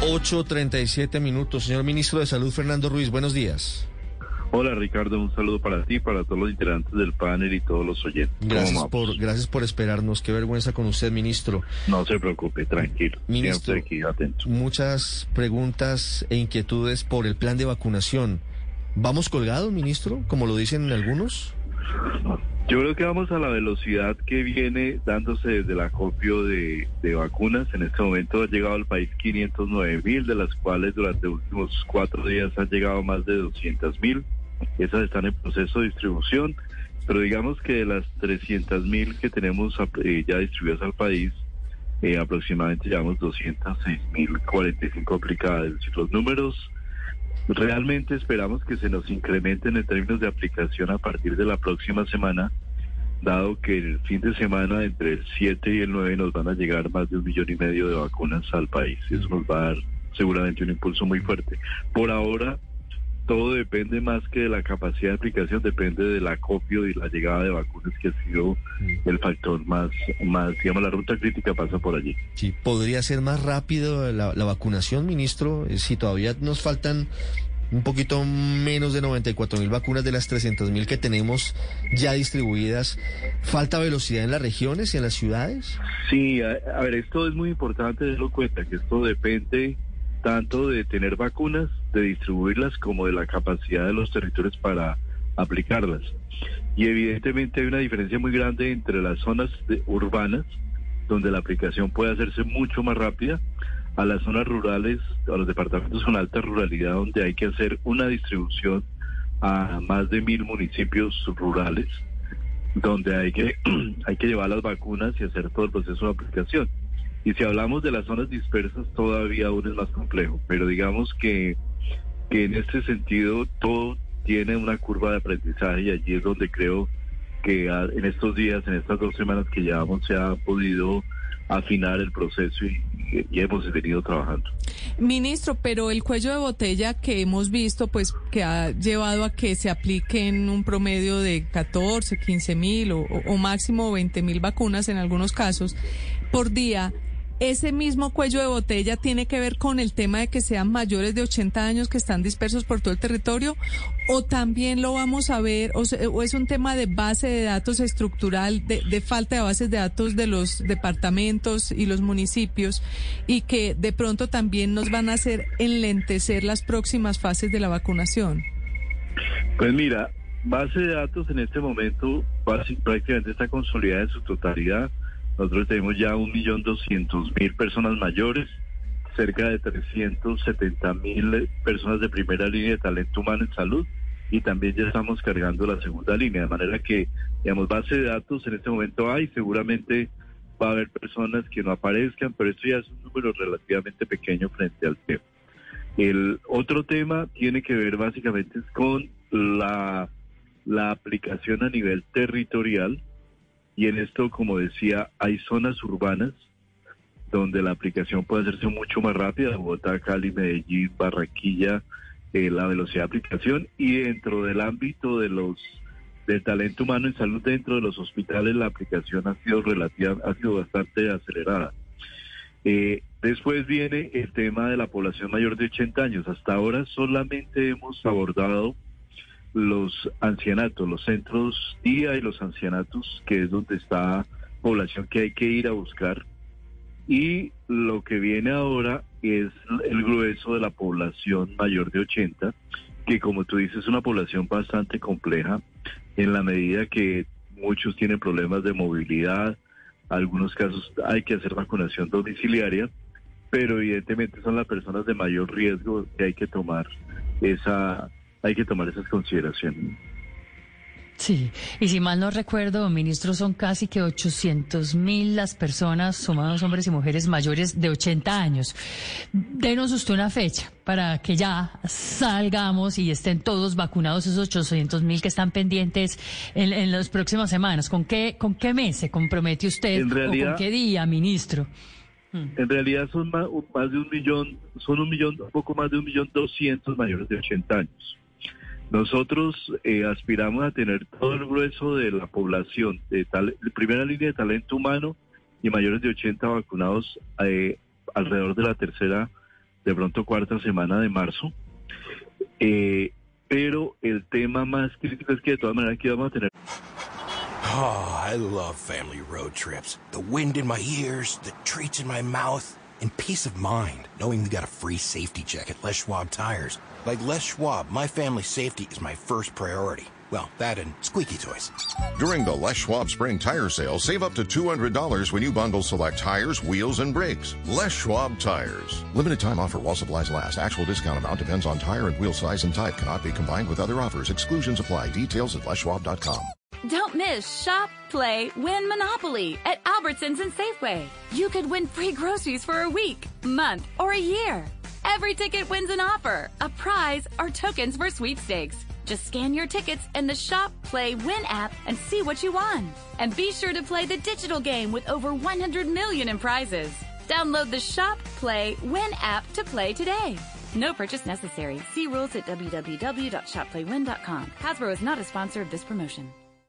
8.37 minutos. Señor Ministro de Salud, Fernando Ruiz, buenos días. Hola Ricardo, un saludo para ti, para todos los integrantes del panel y todos los oyentes. Gracias por, gracias por esperarnos. Qué vergüenza con usted, ministro. No se preocupe, tranquilo. Ministro, aquí atento. muchas preguntas e inquietudes por el plan de vacunación. ¿Vamos colgados, ministro, como lo dicen algunos? Yo creo que vamos a la velocidad que viene dándose desde el acopio de, vacunas. En este momento ha llegado al país 509 mil, de las cuales durante los últimos cuatro días han llegado más de 200 mil. Esas están en proceso de distribución, pero digamos que de las 300 mil que tenemos eh, ya distribuidas al país, eh, aproximadamente llevamos 206 mil 45 aplicadas. Los números Realmente esperamos que se nos incrementen en términos de aplicación a partir de la próxima semana, dado que el fin de semana entre el 7 y el 9 nos van a llegar más de un millón y medio de vacunas al país. Eso nos va a dar seguramente un impulso muy fuerte. Por ahora, todo depende más que de la capacidad de aplicación, depende del acopio y la llegada de vacunas que ha sido mm. el factor más, más, digamos, la ruta crítica pasa por allí. Sí, ¿podría ser más rápido la, vacunación, ministro? Eh, si todavía nos faltan un poquito menos de 94 mil vacunas de las 300 mil que tenemos ya distribuidas. ¿Falta velocidad en las regiones y en las ciudades? Sí, a, a ver, esto es muy importante tenerlo cuenta, que esto depende tanto de tener vacunas, de distribuirlas, como de la capacidad de los territorios para aplicarlas. Y evidentemente hay una diferencia muy grande entre las zonas urbanas, donde la aplicación puede hacerse mucho más rápida, a las zonas rurales, a los departamentos con alta ruralidad, donde hay que hacer una distribución a más de mil municipios rurales, donde hay que, hay que llevar las vacunas y hacer todo el proceso de aplicación. Y si hablamos de las zonas dispersas, todavía aún es más complejo, pero digamos que, que en este sentido todo tiene una curva de aprendizaje y allí es donde creo que en estos días, en estas dos semanas que llevamos, se ha podido afinar el proceso y, hemos venido trabajando. Ministro, pero el cuello de botella que hemos visto, pues que ha llevado a que se apliquen un promedio de 14, 15 mil o máximo 20 mil vacunas en algunos casos por día, ese mismo cuello de botella tiene que ver con el tema de que sean mayores de 80 años que están dispersos por todo el territorio o también lo vamos a ver o, es un tema de base de datos estructural de, falta de bases de datos de los departamentos y los municipios y que de pronto también nos van a hacer enlentecer las próximas fases de la vacunación. Pues mira, base de datos en este momento prácticamente está consolidada en su totalidad nosotros tenemos ya un millón doscientos mil personas mayores, cerca de 370 mil personas de primera línea de talento humano en salud y también ya estamos cargando la segunda línea, de manera que, digamos, base de datos en este momento hay, seguramente va a haber personas que no aparezcan, pero esto ya es un número relativamente pequeño frente al tema. El otro tema tiene que ver básicamente con la, la aplicación a nivel territorial y en esto, como decía, hay zonas urbanas donde la aplicación puede hacerse mucho más rápida, Bogotá, Cali, Medellín, Barranquilla, eh, la velocidad de aplicación y dentro del ámbito de los del talento humano en salud dentro de los hospitales la aplicación ha sido relativa, ha sido bastante acelerada. Eh, después viene el tema de la población mayor de 80 años. Hasta ahora solamente hemos abordado los ancianatos, los centros día y los ancianatos, que es donde está población que hay que ir a buscar. Y lo que viene ahora es el grueso de la población mayor de 80, que como tú dices es una población bastante compleja en la medida que muchos tienen problemas de movilidad, algunos casos hay que hacer vacunación domiciliaria, pero evidentemente son las personas de mayor riesgo que hay que tomar esa hay que tomar esas consideraciones. Sí, y si mal no recuerdo, ministro, son casi que 800 mil las personas, sumados hombres y mujeres mayores de 80 años. Denos usted una fecha para que ya salgamos y estén todos vacunados esos 800 mil que están pendientes en, las próximas semanas. ¿Con qué, ¿Con qué mes se compromete usted o con qué día, ministro? En realidad son más, más de un millón, son un millón, un poco más de un millón doscientos mayores de 80 años. Nosotros eh, aspiramos a tener todo el grueso de la población, de, tal, primera línea de talento humano y mayores de 80 vacunados eh, alrededor de la tercera de pronto cuarta semana de marzo. Eh, pero el tema más crítico es que de todas maneras aquí vamos a tener... Oh, I love family road trips. The wind in my ears, the treats in my mouth, and peace of mind knowing we got a free safety check at Les Schwab Tires. Like Les Schwab, my family's safety is my first priority. Well, that and squeaky toys. During the Les Schwab Spring Tire Sale, save up to $200 when you bundle select tires, wheels, and brakes. Les Schwab Tires. Limited time offer while supplies last. Actual discount amount depends on tire and wheel size and type. Cannot be combined with other offers. Exclusions apply. Details at leschwab.com. Don't miss Shop, Play, Win Monopoly at Albertsons and Safeway. You could win free groceries for a week, month, or a year. Every ticket wins an offer, a prize, or tokens for sweepstakes. Just scan your tickets in the Shop, Play, Win app and see what you won. And be sure to play the digital game with over 100 million in prizes. Download the Shop, Play, Win app to play today. No purchase necessary. See rules at www.shopplaywin.com. Hasbro is not a sponsor of this promotion.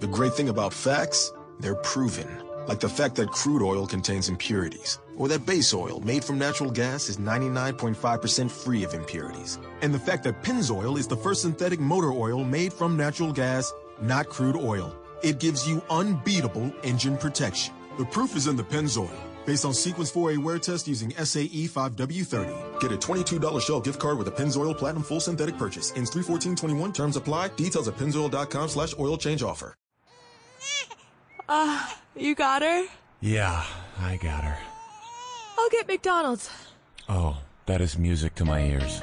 The great thing about facts, they're proven. Like the fact that crude oil contains impurities, or that base oil made from natural gas is 99.5% free of impurities. And the fact that Pennzoil is the first synthetic motor oil made from natural gas, not crude oil. It gives you unbeatable engine protection. The proof is in the Pennzoil. Based on Sequence 4A wear test using SAE 5W30. Get a $22 Shell gift card with a Pennzoil Platinum Full Synthetic purchase. Ends 31421. Terms apply. Details at pennzoil.com slash oil change offer. Uh, you got her? Yeah, I got her. I'll get McDonald's. Oh, that is music to my ears.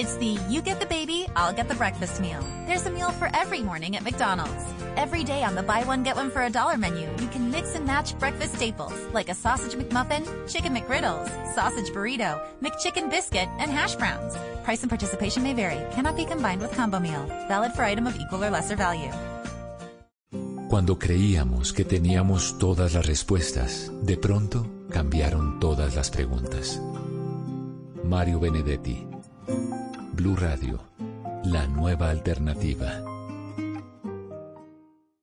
It's the you get the baby, I'll get the breakfast meal. There's a meal for every morning at McDonald's. Every day on the buy one get one for a dollar menu, you can mix and match breakfast staples like a sausage McMuffin, chicken McGriddles, sausage burrito, McChicken biscuit, and hash browns. Price and participation may vary. Cannot be combined with combo meal. Valid for item of equal or lesser value. Cuando creíamos que teníamos todas las respuestas, de pronto cambiaron todas las preguntas. Mario Benedetti, Blue Radio, la nueva alternativa.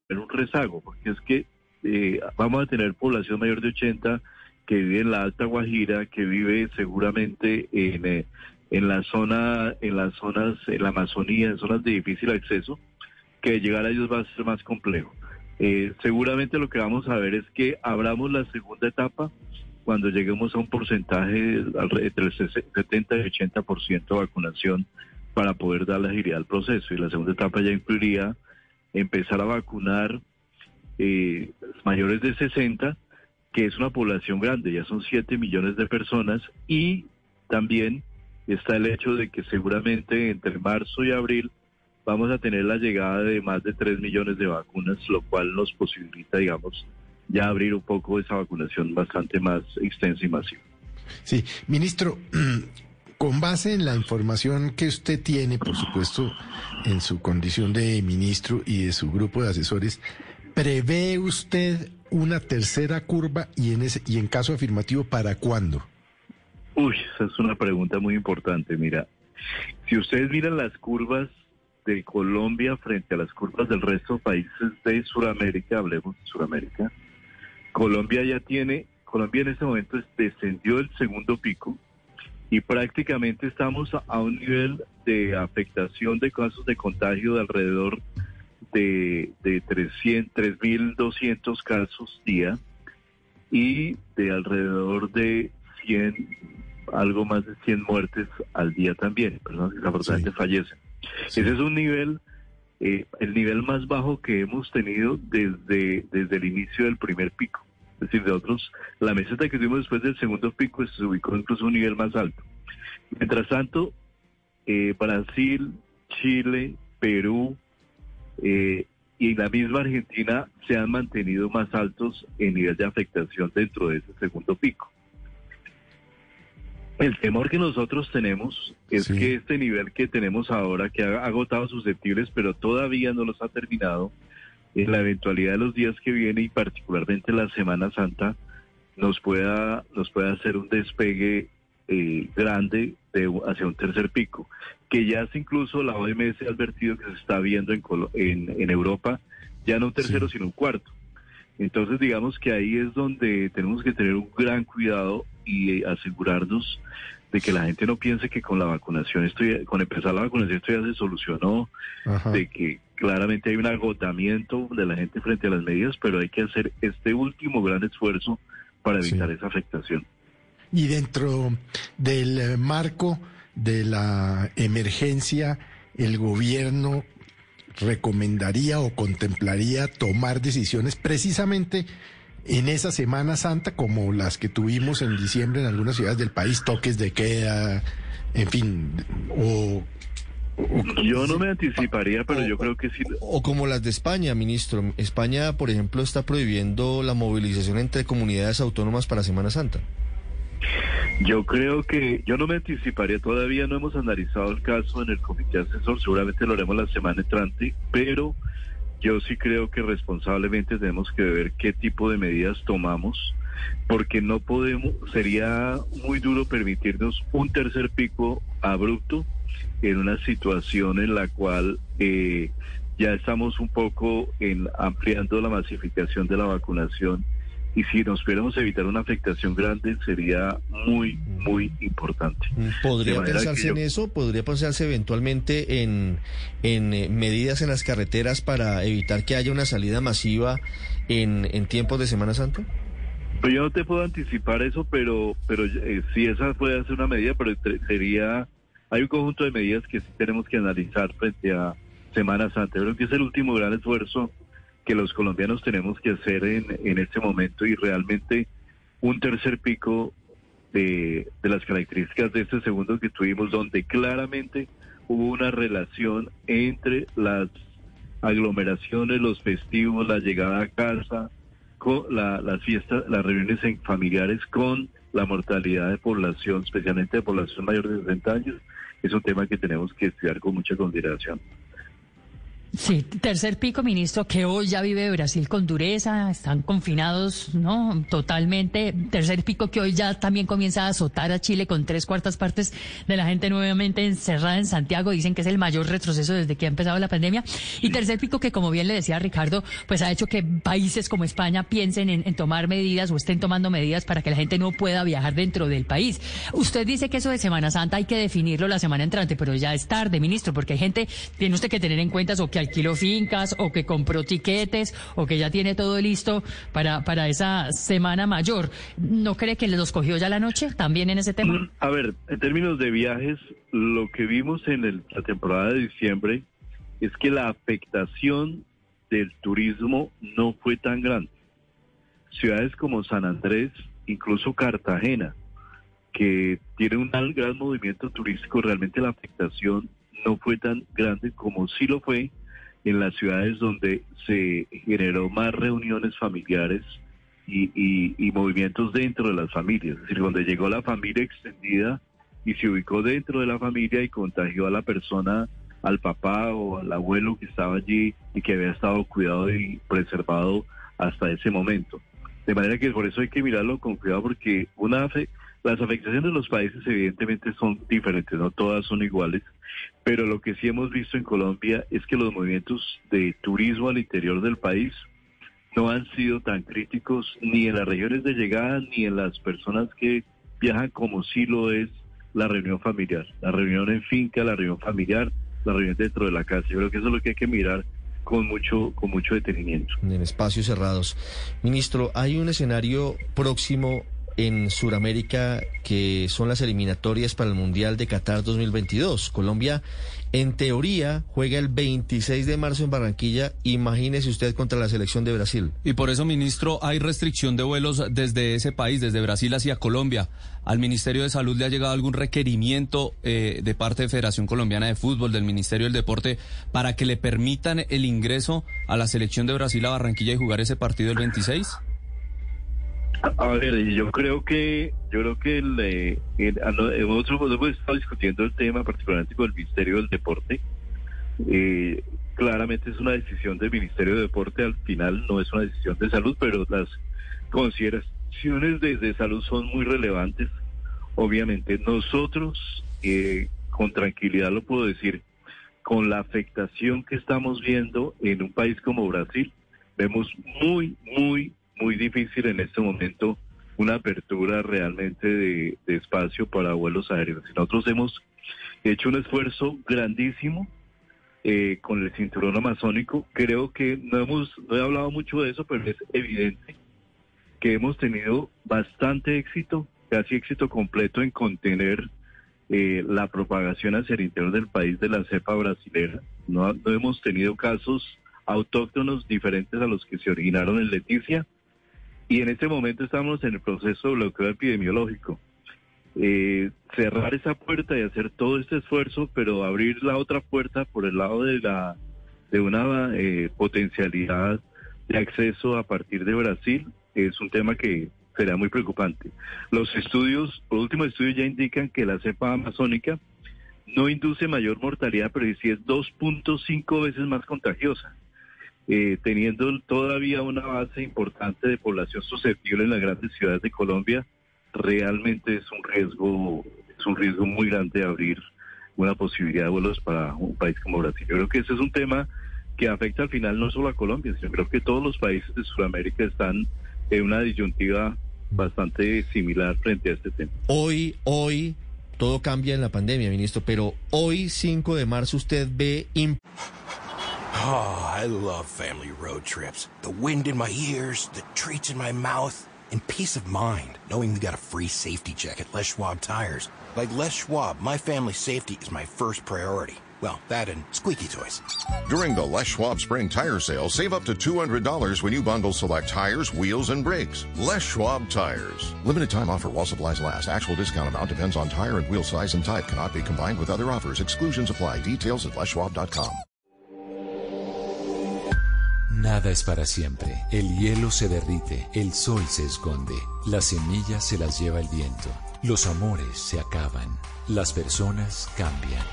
En un rezago, porque es que eh, vamos a tener población mayor de 80 que vive en la Alta Guajira, que vive seguramente en, eh, en la zona, en las zonas, en la Amazonía, en zonas de difícil acceso, que llegar a ellos va a ser más complejo. Eh, seguramente lo que vamos a ver es que abramos la segunda etapa cuando lleguemos a un porcentaje entre el 70 y 80% de vacunación para poder dar la agilidad al proceso. Y la segunda etapa ya incluiría empezar a vacunar eh, mayores de 60, que es una población grande, ya son 7 millones de personas, y también está el hecho de que seguramente entre marzo y abril vamos a tener la llegada de más de 3 millones de vacunas, lo cual nos posibilita, digamos, ya abrir un poco esa vacunación bastante más extensa y masiva. Sí, ministro, con base en la información que usted tiene, por supuesto, en su condición de ministro y de su grupo de asesores, ¿prevé usted una tercera curva y en ese y en caso afirmativo para cuándo? Uy, esa es una pregunta muy importante. Mira, si ustedes miran las curvas de Colombia frente a las curvas del resto de países de Sudamérica, hablemos de Sudamérica, Colombia ya tiene, Colombia en este momento descendió el segundo pico y prácticamente estamos a un nivel de afectación de casos de contagio de alrededor de, de 300, 3.200 casos día y de alrededor de 100, algo más de 100 muertes al día también, personas que desafortunadamente sí. fallecen. Sí. Ese es un nivel, eh, el nivel más bajo que hemos tenido desde, desde el inicio del primer pico. Es decir, de otros, la meseta que tuvimos después del segundo pico se ubicó incluso a un nivel más alto. Mientras tanto, eh, Brasil, Chile, Perú eh, y la misma Argentina se han mantenido más altos en nivel de afectación dentro de ese segundo pico. El temor que nosotros tenemos es Sí. que este nivel que tenemos ahora, que ha agotado susceptibles, pero todavía no los ha terminado, en la eventualidad de los días que vienen y particularmente la Semana Santa, nos pueda, nos pueda hacer un despegue eh, grande de, hacia un tercer pico, que ya es incluso la OMS ha advertido que se está viendo en, Colo- en, en Europa, ya no un tercero, sino un cuarto. Entonces, digamos que ahí es donde tenemos que tener un gran cuidado y eh, asegurarnos de que la gente no piense que con la vacunación, esto ya- con empezar la vacunación, esto ya se solucionó, Ajá. de que claramente hay un agotamiento de la gente frente a las medidas, pero hay que hacer este último gran esfuerzo para Sí. evitar esa afectación. Y dentro del eh, marco de la emergencia, el gobierno recomendaría o contemplaría tomar decisiones precisamente en esa Semana Santa como las que tuvimos en diciembre en algunas ciudades del país, toques de queda, en fin, o... Yo no me anticiparía, pero yo creo que sí. O como las de España, ministro. España, por ejemplo, está prohibiendo la movilización entre comunidades autónomas para Semana Santa. Yo creo que yo no me anticiparía, todavía no hemos analizado el caso en el comité asesor, seguramente lo haremos la semana entrante, pero yo sí creo que responsablemente tenemos que ver qué tipo de medidas tomamos, porque no podemos, sería muy duro permitirnos un tercer pico abrupto en una situación en la cual eh, ya estamos un poco en ampliando la masificación de la vacunación y si nos pudiéramos evitar una afectación grande sería muy, muy importante. ¿Podría De manera pensarse yo- en eso? ¿Podría pensarse eventualmente en, en eh, medidas en las carreteras para evitar que haya una salida masiva en, en tiempos de Semana Santa? Pues yo no te puedo anticipar eso, pero pero eh, sí esa puede ser una medida, pero sería hay un conjunto de medidas que sí tenemos que analizar frente a Semana Santa. Creo que es el último gran esfuerzo que los colombianos tenemos que hacer en, en este momento y realmente un tercer pico de, de las características de este segundo que tuvimos, donde claramente hubo una relación entre las aglomeraciones, los festivos, la llegada a casa, la- las fiestas, las reuniones familiares con la mortalidad de población, especialmente de población mayor de 60 años, es un tema que tenemos que estudiar con mucha consideración. Sí, tercer pico, ministro, que hoy ya vive Brasil con dureza, están confinados, ¿no? Totalmente. Tercer pico que hoy ya también comienza a azotar a Chile con tres cuartas partes de la gente nuevamente encerrada en Santiago. Dicen que es el mayor retroceso desde que ha empezado la pandemia. Y tercer pico que, como bien le decía Ricardo, pues ha hecho que países como España piensen en, en tomar medidas o estén tomando medidas para que la gente no pueda viajar dentro del país. Usted dice que eso de Semana Santa hay que definirlo la semana entrante, pero ya es tarde, ministro, porque hay gente, tiene usted que tener en cuenta o alquiló fincas, o que compró tiquetes, o que ya tiene todo listo para, para esa semana mayor. ¿No cree que los cogió ya la noche también en ese tema? A ver, en términos de viajes, lo que vimos en el- la temporada de diciembre es que la afectación del turismo no fue tan grande. Ciudades como San Andrés, incluso Cartagena, que tiene un gran movimiento turístico, realmente la afectación no fue tan grande como sí lo fue en las ciudades donde se generó más reuniones familiares y, y- movimientos dentro de las familias, es decir, donde llegó la familia extendida y se ubicó dentro de la familia y contagió a la persona, al papá o al abuelo que estaba allí y que había estado cuidado y preservado hasta ese momento. De manera que por eso hay que mirarlo con cuidado porque una las afectaciones de los países evidentemente son diferentes, no todas son iguales, pero lo que sí hemos visto en Colombia es que los movimientos de turismo al interior del país no han sido tan críticos ni en las regiones de llegada ni en las personas que viajan como sí lo es la reunión familiar, la reunión en finca, la reunión familiar, la reunión dentro de la casa. Yo creo que eso es lo que hay que mirar con mucho con mucho detenimiento. en espacios cerrados. Ministro, hay un escenario próximo en Sudamérica que son las eliminatorias para el Mundial de Qatar 2022. Colombia, en teoría, juega el 26 de marzo en Barranquilla. Imagínese usted contra la selección de Brasil. Y por eso, ministro, hay restricción de vuelos desde ese país, desde Brasil hacia Colombia. ¿Al Ministerio de Salud le ha llegado algún requerimiento eh, de parte de Federación Colombiana de Fútbol, del Ministerio del Deporte, para que le permitan el ingreso a la selección de Brasil a Barranquilla y jugar ese partido el 26? A ver, yo creo que yo creo que el, el- a no- nosotros hemos estado discutiendo el tema particularmente con el Ministerio del Deporte. Eh, claramente es una decisión del Ministerio de Deporte, al final no es una decisión de salud, pero las consideraciones de, de salud son muy relevantes. Obviamente nosotros, eh, con tranquilidad lo puedo decir, con la afectación que estamos viendo en un país como Brasil, vemos muy, muy, muy difícil en este momento una apertura realmente de, espacio para vuelos aéreos. Nosotros hemos hecho un esfuerzo grandísimo eh, con el cinturón amazónico. Creo que no hemos, no he hablado mucho de eso, pero es evidente que hemos tenido bastante éxito, casi éxito completo en contener eh, la propagación hacia el interior del país de la cepa brasilera. No hemos tenido casos autóctonos diferentes a los que se originaron en Leticia y en este momento estamos en el proceso de bloqueo epidemiológico. Eh, cerrar esa puerta y hacer todo este esfuerzo, pero abrir la otra puerta por el lado de la de una eh, potencialidad de acceso a partir de Brasil es un tema que será muy preocupante. Los estudios, los últimos estudios ya indican que la cepa amazónica no induce mayor mortalidad, pero sí es 2.5 veces más contagiosa, eh, teniendo todavía una base importante de población susceptible en las grandes ciudades de Colombia, realmente es un riesgo, es un riesgo muy grande de abrir una posibilidad de vuelos para un país como Brasil. Yo creo que ese es un tema que afecta al final no solo a Colombia, sino creo que todos los países de Sudamérica están en una disyuntiva bastante similar frente a este tema. Hoy, hoy, todo cambia en la pandemia, ministro, pero hoy, 5 de marzo, usted ve... Oh, I love family road trips. The wind in my ears, the treats in my mouth, and peace of mind knowing we got a free safety check at Les Schwab Tires. Like Les Schwab, my family's safety is my first priority. Well, that and squeaky toys. During the Les Schwab Spring Tire Sale, save up to $200 when you bundle select tires, wheels, and brakes. Les Schwab Tires. Limited time offer while supplies last. Actual discount amount depends on tire and wheel size and type. Cannot be combined with other offers. Exclusions apply. Details at leschwab.com. Nada es para siempre. El hielo se derrite, el sol se esconde, las semillas se las lleva el viento, los amores se acaban, las personas cambian.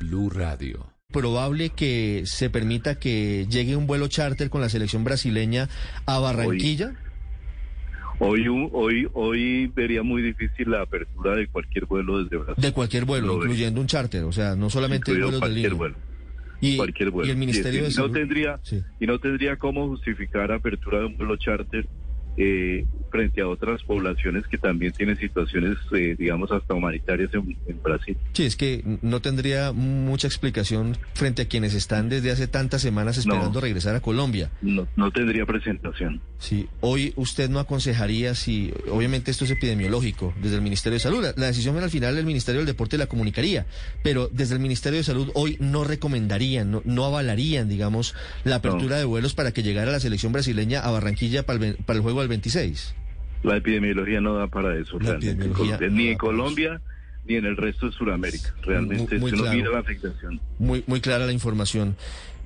Blue Radio. probable que se permita que llegue un vuelo charter con la selección brasileña a Barranquilla? Hoy, hoy, hoy vería muy difícil la apertura de cualquier vuelo desde Brasil. De cualquier vuelo, Lo incluyendo un charter, o sea, no solamente Incluido vuelos de cualquier línea. vuelo. Y, cualquier vuelo. y el Ministerio Y de Salud. no tendría y no tendría cómo justificar apertura de un vuelo charter eh, frente a otras poblaciones que también tienen situaciones, eh, digamos, hasta humanitarias en, en Brasil. Sí, es que no tendría mucha explicación frente a quienes están desde hace tantas semanas esperando regresar a Colombia. No, no tendría presentación. Sí, hoy usted no aconsejaría si, obviamente esto es epidemiológico, desde el Ministerio de Salud, la, la decisión al final el Ministerio del Deporte la comunicaría, pero desde el Ministerio de Salud hoy no recomendarían, no, no avalarían, digamos, la apertura de vuelos para que llegara la selección brasileña a Barranquilla para el, ve- para el juego del 26. La epidemiología no da para eso, realmente, ni en Colombia ni en el resto de Sudamérica. Realmente, Muy- muy claro. mira la afectación. Muy, muy clara la información.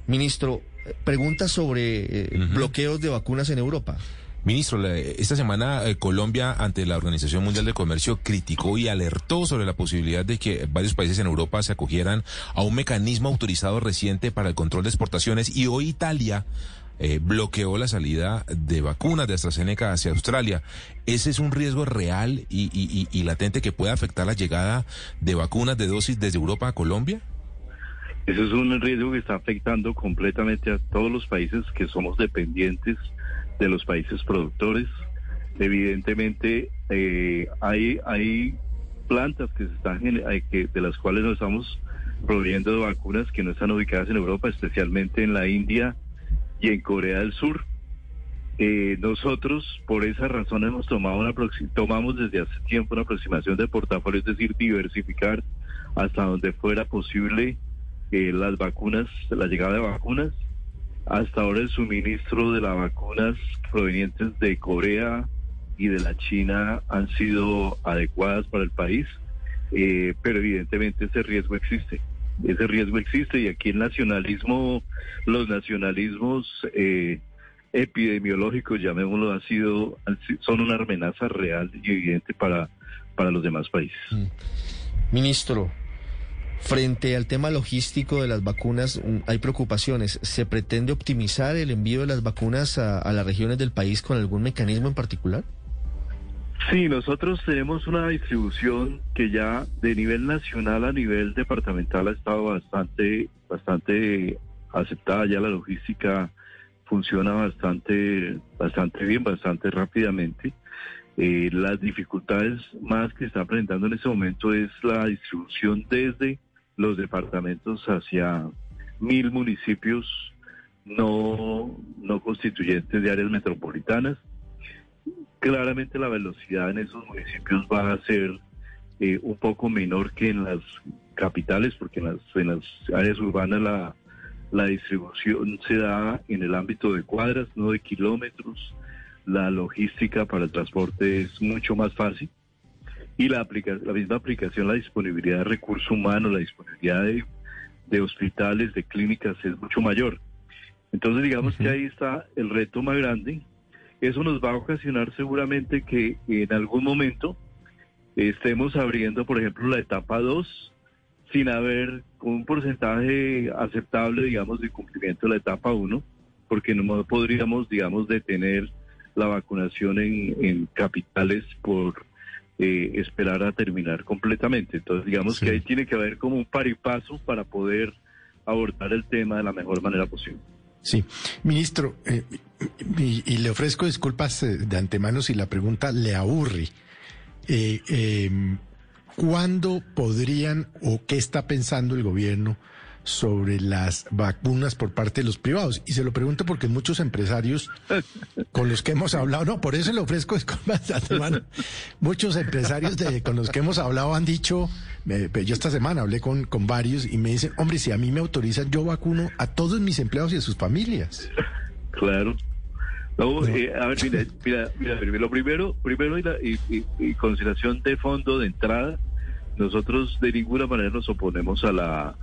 Ministro, eh, pregunta sobre eh, bloqueos de vacunas en Europa. Ministro, la- esta semana eh, Colombia ante la Organización Mundial de Comercio criticó y alertó sobre la posibilidad de que varios países en Europa se acogieran a un mecanismo autorizado reciente para el control de exportaciones y hoy Italia eh, bloqueó la salida de vacunas de AstraZeneca hacia Australia. ¿Ese es un riesgo real y, y- y- y latente que puede afectar la llegada de vacunas de dosis desde Europa a Colombia? Eso es un riesgo que está afectando completamente a todos los países que somos dependientes de los países productores. Evidentemente, eh, hay, hay plantas que se están hay que, de las cuales nos estamos proveyendo de vacunas que no están ubicadas en Europa, especialmente en la India y en Corea del Sur. Eh, nosotros, por esa razón, hemos tomado una tomamos desde hace tiempo una aproximación de portafolio, es decir, diversificar hasta donde fuera posible eh, las vacunas, la llegada de vacunas. Hasta ahora el suministro de las vacunas provenientes de Corea y de la China han sido adecuadas para el país, eh, pero evidentemente ese riesgo existe. Ese riesgo existe y aquí el nacionalismo, los nacionalismos eh, epidemiológicos, llamémoslo, ha sido, son una amenaza real y evidente para, para los demás países. Ministro, frente al tema logístico de las vacunas, hay preocupaciones. ¿Se pretende optimizar el envío de las vacunas a las regiones del país con algún mecanismo en particular? Sí, nosotros tenemos una distribución que ya de nivel nacional a nivel departamental ha estado bastante, bastante aceptada. Ya la logística funciona bastante, bastante bien, bastante rápidamente. Eh, las dificultades más que está presentando en este momento es la distribución desde los departamentos hacia mil municipios no, no constituyentes de áreas metropolitanas. Claramente la velocidad en esos municipios va a ser eh, un poco menor que en las capitales, porque en las, en las áreas urbanas la, la distribución se da en el ámbito de cuadras, no de kilómetros. La logística para el transporte es mucho más fácil. Y la, aplica la misma aplicación, la disponibilidad de recursos humanos, la disponibilidad de, de hospitales, de clínicas es mucho mayor. Entonces digamos que ahí está el reto más grande. Eso nos va a ocasionar seguramente que en algún momento estemos abriendo, por ejemplo, la etapa 2 sin haber un porcentaje aceptable, digamos, de cumplimiento de la etapa 1, porque no podríamos, digamos, detener la vacunación en, en capitales por eh, esperar a terminar completamente. Entonces, digamos que ahí tiene que haber como un par y paso para poder abordar el tema de la mejor manera posible. Sí, ministro, eh, y, le ofrezco disculpas eh, de antemano si la pregunta le aburre. Eh, em, ¿Cuándo podrían o qué está pensando el gobierno sobre las vacunas por parte de los privados? Y se lo pregunto porque muchos empresarios con los que hemos hablado, no, por eso le ofrezco disculpas, hermano. Muchos empresarios de, con los que hemos hablado han dicho, eh, yo esta semana hablé con, con varios y me dicen, hombre, si a mí me autorizan, yo vacuno a todos mis empleados y a sus familias. Claro. No, eh, a ver, mira, mira, mira, lo primero, primero y, la, y, y, y, consideración de fondo de entrada, nosotros de ninguna manera nos oponemos a la,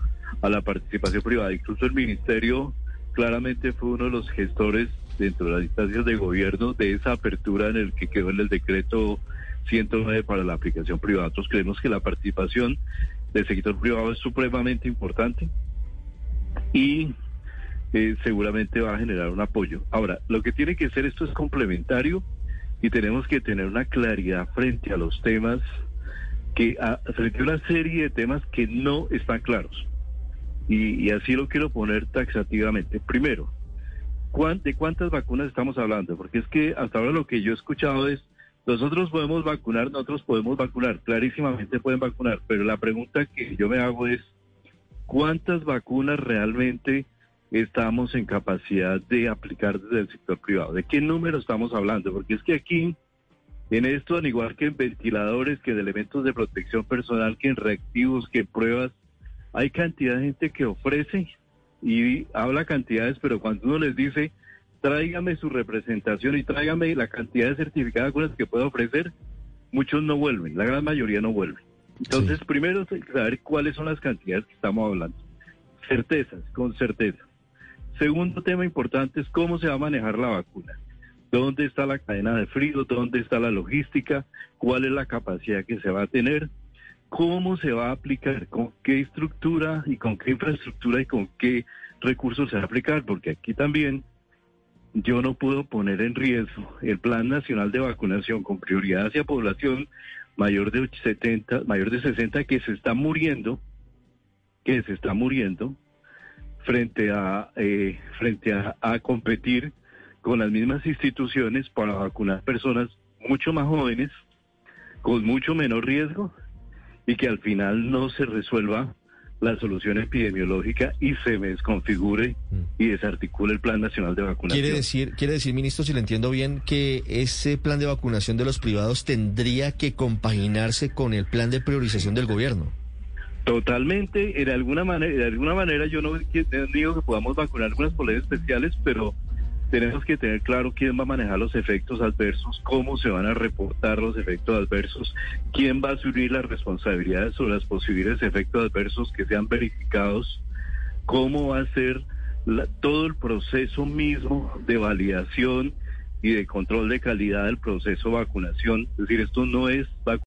a la participación privada. Incluso el ministerio claramente fue uno de los gestores dentro de las instancias de gobierno de esa apertura en el que quedó en el decreto 109 para la aplicación privada. Nosotros creemos que la participación del sector privado es supremamente importante y eh, seguramente va a generar un apoyo. Ahora, lo que tiene que ser esto es complementario y tenemos que tener una claridad frente a los temas que a, frente a una serie de temas que no están claros. Y, y así lo quiero poner taxativamente. Primero, ¿de cuántas vacunas estamos hablando? Porque es que hasta ahora lo que yo he escuchado es, nosotros podemos vacunar, nosotros podemos vacunar, clarísimamente pueden vacunar, pero la pregunta que yo me hago es, ¿cuántas vacunas realmente estamos en capacidad de aplicar desde el sector privado? ¿De qué número estamos hablando? Porque es que aquí, en esto, al igual que en ventiladores, que en elementos de protección personal, que en reactivos, que en pruebas, hay cantidad de gente que ofrece y habla cantidades, pero cuando uno les dice, tráigame su representación y tráigame la cantidad de certificados vacunas que pueda ofrecer, muchos no vuelven, la gran mayoría no vuelven. Entonces, sí. primero saber cuáles son las cantidades que estamos hablando. Certezas, con certeza. Segundo tema importante es cómo se va a manejar la vacuna. ¿Dónde está la cadena de frío? ¿Dónde está la logística? ¿Cuál es la capacidad que se va a tener? ¿Cómo se va a aplicar? ¿Con qué estructura y con qué infraestructura y con qué recursos se va a aplicar? Porque aquí también yo no puedo poner en riesgo el Plan Nacional de Vacunación con prioridad hacia población mayor de 70, mayor de 60 que se está muriendo, que se está muriendo frente a eh, frente a, a, competir con las mismas instituciones para vacunar personas mucho más jóvenes con mucho menor riesgo y que al final no se resuelva la solución epidemiológica y se desconfigure y desarticule el Plan Nacional de Vacunación. Quiere decir, quiere decir, ministro, si le entiendo bien, que ese plan de vacunación de los privados tendría que compaginarse con el plan de priorización del gobierno. Totalmente, de alguna manera, de alguna manera yo no digo que podamos vacunar algunas poblaciones especiales, pero tenemos que tener claro quién va a manejar los efectos adversos, cómo se van a reportar los efectos adversos, quién va a asumir las responsabilidades sobre los posibles efectos adversos que sean verificados, cómo va a ser la- todo el proceso mismo de validación y de control de calidad del proceso de vacunación. Es decir, esto no es vacunación.